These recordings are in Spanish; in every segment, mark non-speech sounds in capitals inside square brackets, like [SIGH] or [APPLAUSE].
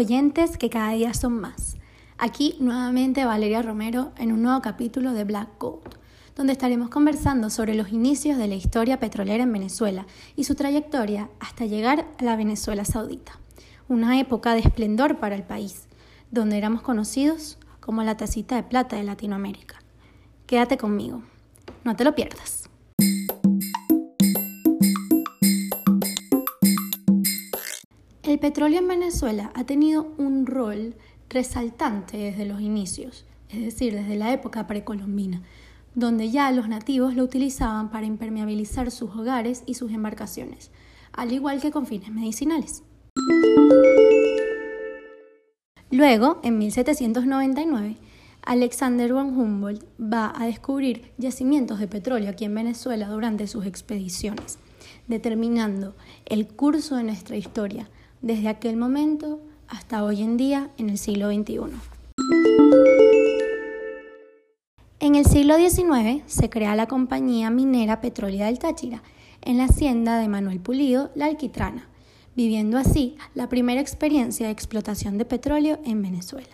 oyentes que cada día son más. Aquí nuevamente Valeria Romero en un nuevo capítulo de Black Gold, donde estaremos conversando sobre los inicios de la historia petrolera en Venezuela y su trayectoria hasta llegar a la Venezuela saudita, una época de esplendor para el país, donde éramos conocidos como la tacita de plata de Latinoamérica. Quédate conmigo, no te lo pierdas. El petróleo en Venezuela ha tenido un rol resaltante desde los inicios, es decir, desde la época precolombina, donde ya los nativos lo utilizaban para impermeabilizar sus hogares y sus embarcaciones, al igual que con fines medicinales. Luego, en 1799, Alexander von Humboldt va a descubrir yacimientos de petróleo aquí en Venezuela durante sus expediciones, determinando el curso de nuestra historia desde aquel momento hasta hoy en día en el siglo XXI. En el siglo XIX se crea la compañía minera Petrólea del Táchira en la hacienda de Manuel Pulido, La Alquitrana, viviendo así la primera experiencia de explotación de petróleo en Venezuela.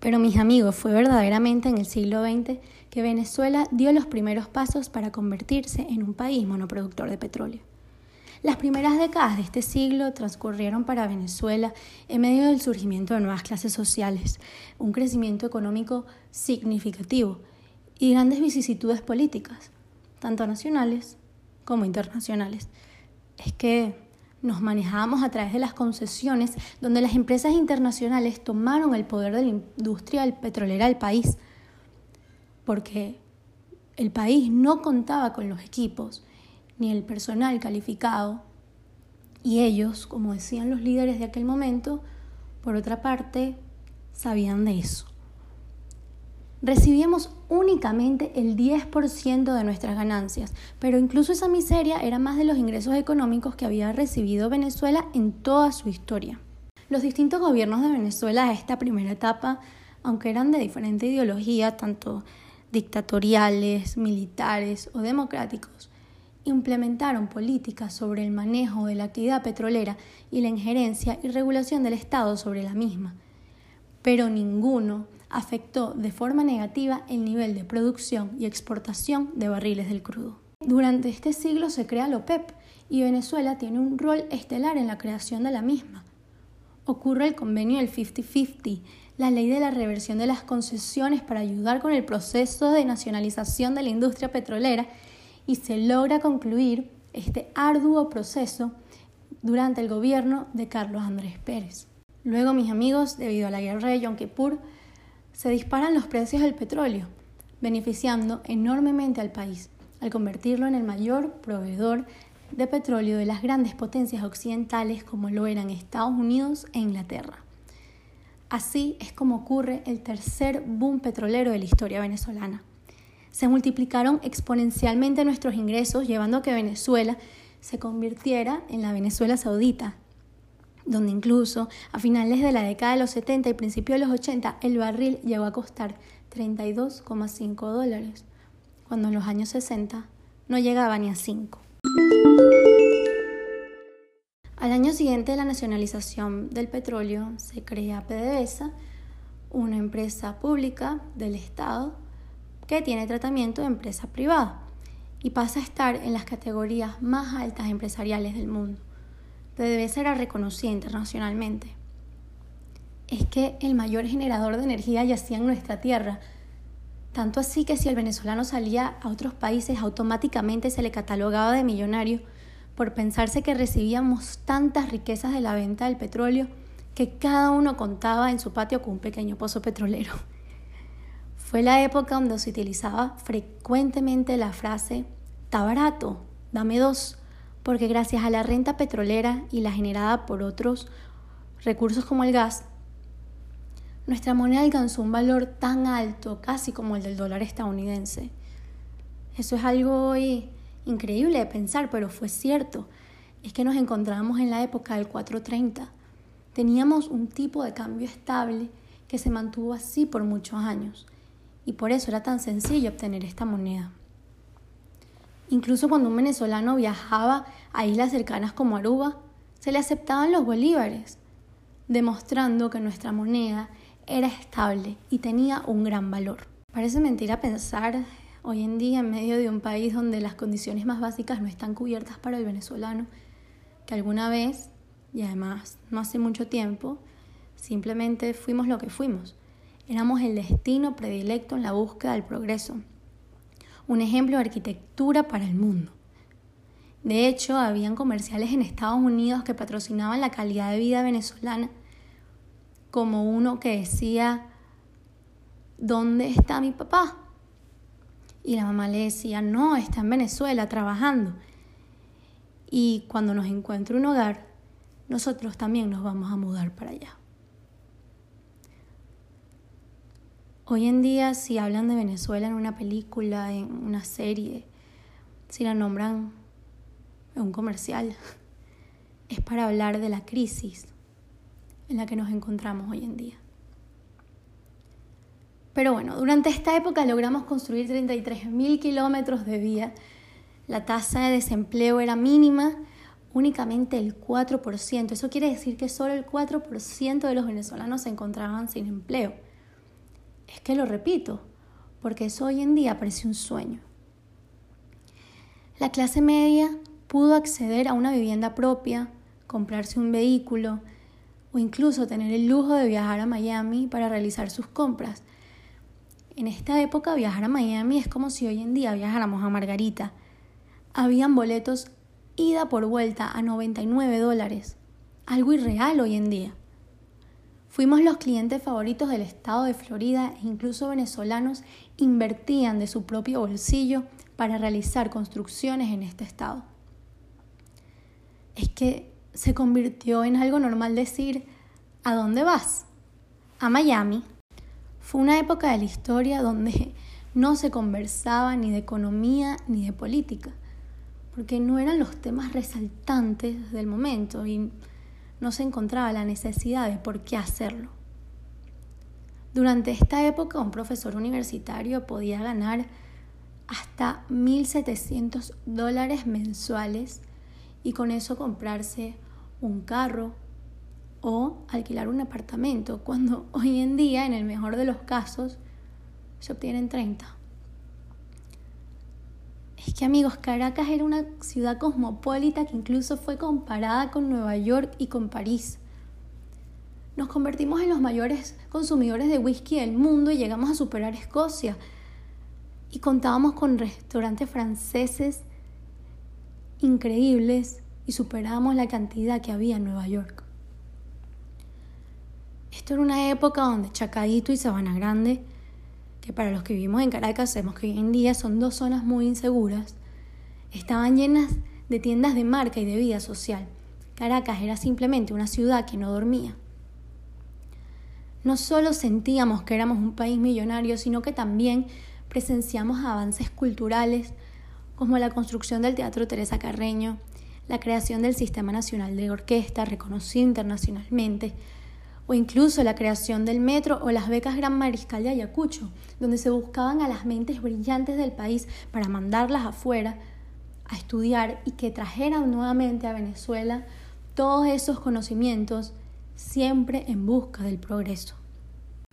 Pero mis amigos, fue verdaderamente en el siglo XX que Venezuela dio los primeros pasos para convertirse en un país monoproductor de petróleo. Las primeras décadas de este siglo transcurrieron para Venezuela en medio del surgimiento de nuevas clases sociales, un crecimiento económico significativo y grandes vicisitudes políticas, tanto nacionales como internacionales. Es que nos manejábamos a través de las concesiones donde las empresas internacionales tomaron el poder de la industria petrolera del país, porque el país no contaba con los equipos ni el personal calificado. Y ellos, como decían los líderes de aquel momento, por otra parte, sabían de eso. Recibíamos únicamente el 10% de nuestras ganancias, pero incluso esa miseria era más de los ingresos económicos que había recibido Venezuela en toda su historia. Los distintos gobiernos de Venezuela a esta primera etapa, aunque eran de diferente ideología, tanto dictatoriales, militares o democráticos, implementaron políticas sobre el manejo de la actividad petrolera y la injerencia y regulación del Estado sobre la misma, pero ninguno afectó de forma negativa el nivel de producción y exportación de barriles del crudo. Durante este siglo se crea la OPEP y Venezuela tiene un rol estelar en la creación de la misma. Ocurre el convenio del 50-50, la ley de la reversión de las concesiones para ayudar con el proceso de nacionalización de la industria petrolera y se logra concluir este arduo proceso durante el gobierno de Carlos Andrés Pérez. Luego, mis amigos, debido a la guerra de Yom Kippur, se disparan los precios del petróleo, beneficiando enormemente al país, al convertirlo en el mayor proveedor de petróleo de las grandes potencias occidentales como lo eran Estados Unidos e Inglaterra. Así es como ocurre el tercer boom petrolero de la historia venezolana se multiplicaron exponencialmente nuestros ingresos, llevando a que Venezuela se convirtiera en la Venezuela saudita, donde incluso a finales de la década de los 70 y principios de los 80 el barril llegó a costar 32,5 dólares, cuando en los años 60 no llegaba ni a 5. Al año siguiente de la nacionalización del petróleo se crea PDVSA, una empresa pública del Estado que tiene tratamiento de empresa privada y pasa a estar en las categorías más altas empresariales del mundo. Debe ser reconocida internacionalmente. Es que el mayor generador de energía yacía en nuestra tierra, tanto así que si el venezolano salía a otros países automáticamente se le catalogaba de millonario por pensarse que recibíamos tantas riquezas de la venta del petróleo que cada uno contaba en su patio con un pequeño pozo petrolero. Fue la época donde se utilizaba frecuentemente la frase está barato, dame dos, porque gracias a la renta petrolera y la generada por otros recursos como el gas, nuestra moneda alcanzó un valor tan alto, casi como el del dólar estadounidense. Eso es algo hoy increíble de pensar, pero fue cierto. Es que nos encontramos en la época del 430. Teníamos un tipo de cambio estable que se mantuvo así por muchos años y por eso era tan sencillo obtener esta moneda. Incluso cuando un venezolano viajaba a islas cercanas como Aruba, se le aceptaban los bolívares, demostrando que nuestra moneda era estable y tenía un gran valor. Parece mentira pensar hoy en día en medio de un país donde las condiciones más básicas no están cubiertas para el venezolano, que alguna vez, y además no hace mucho tiempo, simplemente fuimos lo que fuimos. Éramos el destino predilecto en la búsqueda del progreso, un ejemplo de arquitectura para el mundo. De hecho, habían comerciales en Estados Unidos que patrocinaban la calidad de vida venezolana, como uno que decía, ¿dónde está mi papá? Y la mamá le decía, no, está en Venezuela trabajando. Y cuando nos encuentre un hogar, nosotros también nos vamos a mudar para allá. Hoy en día, si hablan de Venezuela en una película, en una serie, si la nombran en un comercial, [LAUGHS] es para hablar de la crisis en la que nos encontramos hoy en día. Pero bueno, durante esta época logramos construir 33.000 kilómetros de vía. La tasa de desempleo era mínima, únicamente el 4%. Eso quiere decir que solo el 4% de los venezolanos se encontraban sin empleo. Es que lo repito, porque eso hoy en día parece un sueño. La clase media pudo acceder a una vivienda propia, comprarse un vehículo o incluso tener el lujo de viajar a Miami para realizar sus compras. En esta época viajar a Miami es como si hoy en día viajáramos a Margarita. Habían boletos ida por vuelta a 99 dólares, algo irreal hoy en día. Fuimos los clientes favoritos del estado de Florida e incluso venezolanos invertían de su propio bolsillo para realizar construcciones en este estado. Es que se convirtió en algo normal decir, ¿a dónde vas? A Miami. Fue una época de la historia donde no se conversaba ni de economía ni de política, porque no eran los temas resaltantes del momento no se encontraba la necesidad de por qué hacerlo. Durante esta época un profesor universitario podía ganar hasta 1.700 dólares mensuales y con eso comprarse un carro o alquilar un apartamento, cuando hoy en día, en el mejor de los casos, se obtienen 30. Es que amigos, Caracas era una ciudad cosmopolita que incluso fue comparada con Nueva York y con París. Nos convertimos en los mayores consumidores de whisky del mundo y llegamos a superar Escocia. Y contábamos con restaurantes franceses increíbles y superábamos la cantidad que había en Nueva York. Esto era una época donde Chacadito y Sabana Grande que para los que vivimos en Caracas sabemos que hoy en día son dos zonas muy inseguras, estaban llenas de tiendas de marca y de vida social. Caracas era simplemente una ciudad que no dormía. No solo sentíamos que éramos un país millonario, sino que también presenciamos avances culturales como la construcción del Teatro Teresa Carreño, la creación del Sistema Nacional de Orquesta, reconocido internacionalmente, o incluso la creación del metro o las becas Gran Mariscal de Ayacucho, donde se buscaban a las mentes brillantes del país para mandarlas afuera a estudiar y que trajeran nuevamente a Venezuela todos esos conocimientos siempre en busca del progreso.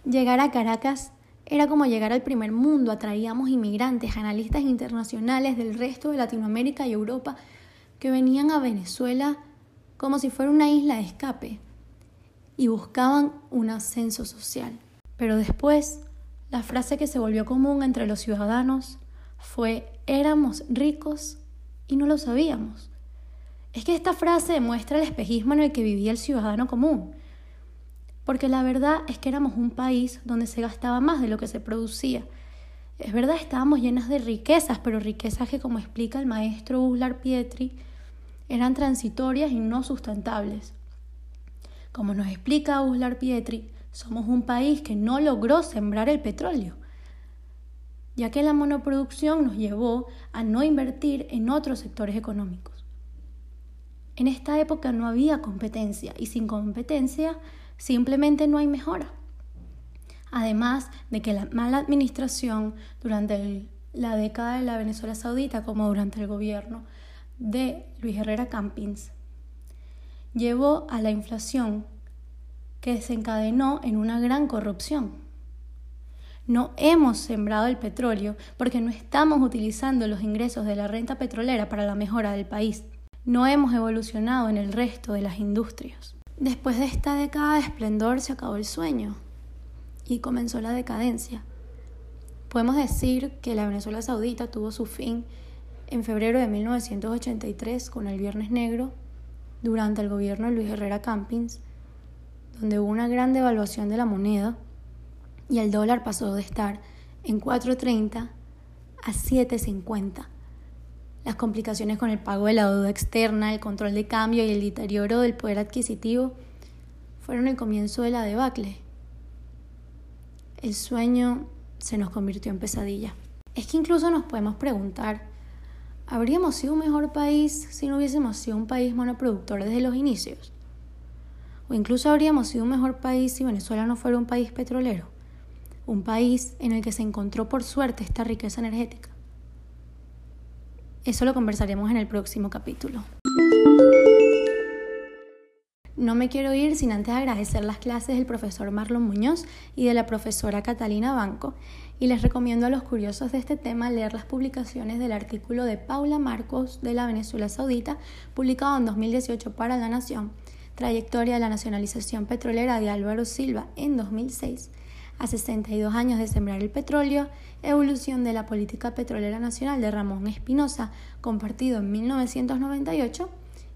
Llegar a Caracas era como llegar al primer mundo, atraíamos inmigrantes, analistas internacionales del resto de Latinoamérica y Europa que venían a Venezuela como si fuera una isla de escape, y buscaban un ascenso social. Pero después, la frase que se volvió común entre los ciudadanos fue éramos ricos y no lo sabíamos. Es que esta frase demuestra el espejismo en el que vivía el ciudadano común. Porque la verdad es que éramos un país donde se gastaba más de lo que se producía. Es verdad, estábamos llenas de riquezas, pero riquezas que, como explica el maestro Uslar Pietri, eran transitorias y no sustentables. Como nos explica Uslar Pietri, somos un país que no logró sembrar el petróleo, ya que la monoproducción nos llevó a no invertir en otros sectores económicos. En esta época no había competencia y sin competencia simplemente no hay mejora. Además de que la mala administración durante la década de la Venezuela Saudita como durante el gobierno de Luis Herrera Campins llevó a la inflación que desencadenó en una gran corrupción. No hemos sembrado el petróleo porque no estamos utilizando los ingresos de la renta petrolera para la mejora del país. No hemos evolucionado en el resto de las industrias. Después de esta década de esplendor se acabó el sueño y comenzó la decadencia. Podemos decir que la Venezuela Saudita tuvo su fin en febrero de 1983 con el Viernes Negro durante el gobierno de Luis Herrera Campins, donde hubo una gran devaluación de la moneda y el dólar pasó de estar en 4.30 a 7.50. Las complicaciones con el pago de la deuda externa, el control de cambio y el deterioro del poder adquisitivo fueron el comienzo de la debacle. El sueño se nos convirtió en pesadilla. Es que incluso nos podemos preguntar, ¿habríamos sido un mejor país si no hubiésemos sido un país monoproductor desde los inicios? O incluso habríamos sido un mejor país si Venezuela no fuera un país petrolero un país en el que se encontró por suerte esta riqueza energética. Eso lo conversaremos en el próximo capítulo. No me quiero ir sin antes agradecer las clases del profesor Marlon Muñoz y de la profesora Catalina Banco. Y les recomiendo a los curiosos de este tema leer las publicaciones del artículo de Paula Marcos de la Venezuela Saudita publicado en 2018 para La Nación, Trayectoria de la Nacionalización Petrolera de Álvaro Silva en 2006 a 62 años de sembrar el petróleo, Evolución de la Política Petrolera Nacional de Ramón Espinosa, compartido en 1998,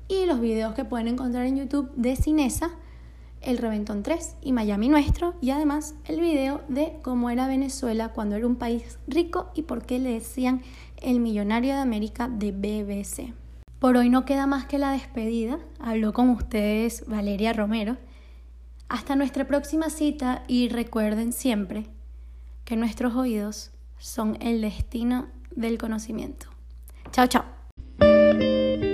y los videos que pueden encontrar en YouTube de Cinesa, El Reventón 3 y Miami Nuestro, y además el video de cómo era Venezuela cuando era un país rico y por qué le decían el millonario de América de BBC. Por hoy no queda más que la despedida. Habló con ustedes Valeria Romero. Hasta nuestra próxima cita y recuerden siempre que nuestros oídos son el destino del conocimiento. Chao, chao.